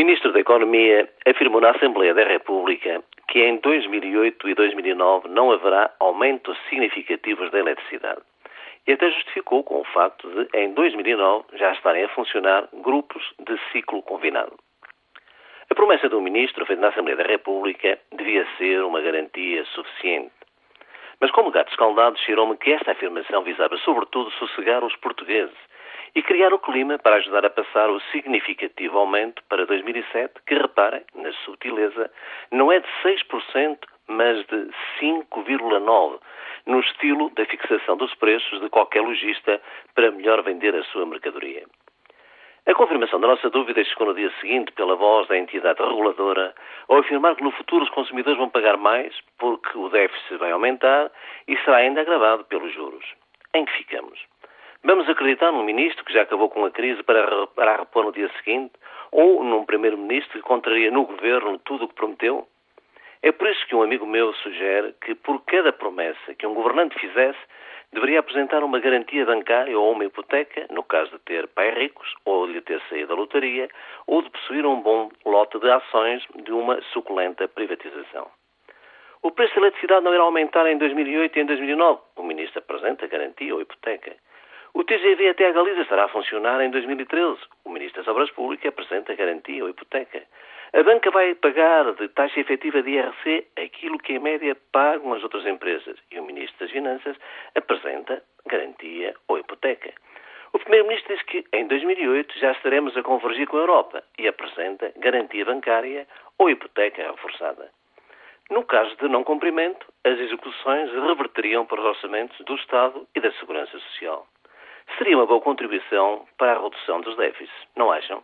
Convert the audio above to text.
Ministro da Economia afirmou na Assembleia da República que em 2008 e 2009 não haverá aumentos significativos da eletricidade. E até justificou com o facto de, em 2009, já estarem a funcionar grupos de ciclo combinado. A promessa do Ministro, feita na Assembleia da República, devia ser uma garantia suficiente. Mas como gato escaldado, cheirou-me que esta afirmação visava sobretudo sossegar os portugueses e criar o clima para ajudar a passar o significativo aumento para 2007, que, reparem, na subtileza, não é de 6%, mas de 5,9%, no estilo da fixação dos preços de qualquer lojista para melhor vender a sua mercadoria. A confirmação da nossa dúvida chegou no dia seguinte pela voz da entidade reguladora ao afirmar que no futuro os consumidores vão pagar mais porque o déficit vai aumentar e será ainda agravado pelos juros. Em que ficamos? Vamos acreditar num ministro que já acabou com a crise para, para a repor no dia seguinte? Ou num primeiro-ministro que contraria no governo tudo o que prometeu? É por isso que um amigo meu sugere que, por cada promessa que um governante fizesse, deveria apresentar uma garantia bancária ou uma hipoteca, no caso de ter pais ricos, ou de ter saído da lotaria, ou de possuir um bom lote de ações de uma suculenta privatização. O preço da eletricidade não irá aumentar em 2008 e em 2009. O ministro apresenta garantia ou hipoteca. O TGV até a Galiza estará a funcionar em 2013. O Ministro das Obras Públicas apresenta garantia ou hipoteca. A banca vai pagar de taxa efetiva de IRC aquilo que em média pagam as outras empresas. E o Ministro das Finanças apresenta garantia ou hipoteca. O Primeiro-Ministro diz que em 2008 já estaremos a convergir com a Europa e apresenta garantia bancária ou hipoteca reforçada. No caso de não cumprimento, as execuções reverteriam para os orçamentos do Estado e da Segurança Social seria uma boa contribuição para a redução dos déficits, não acham?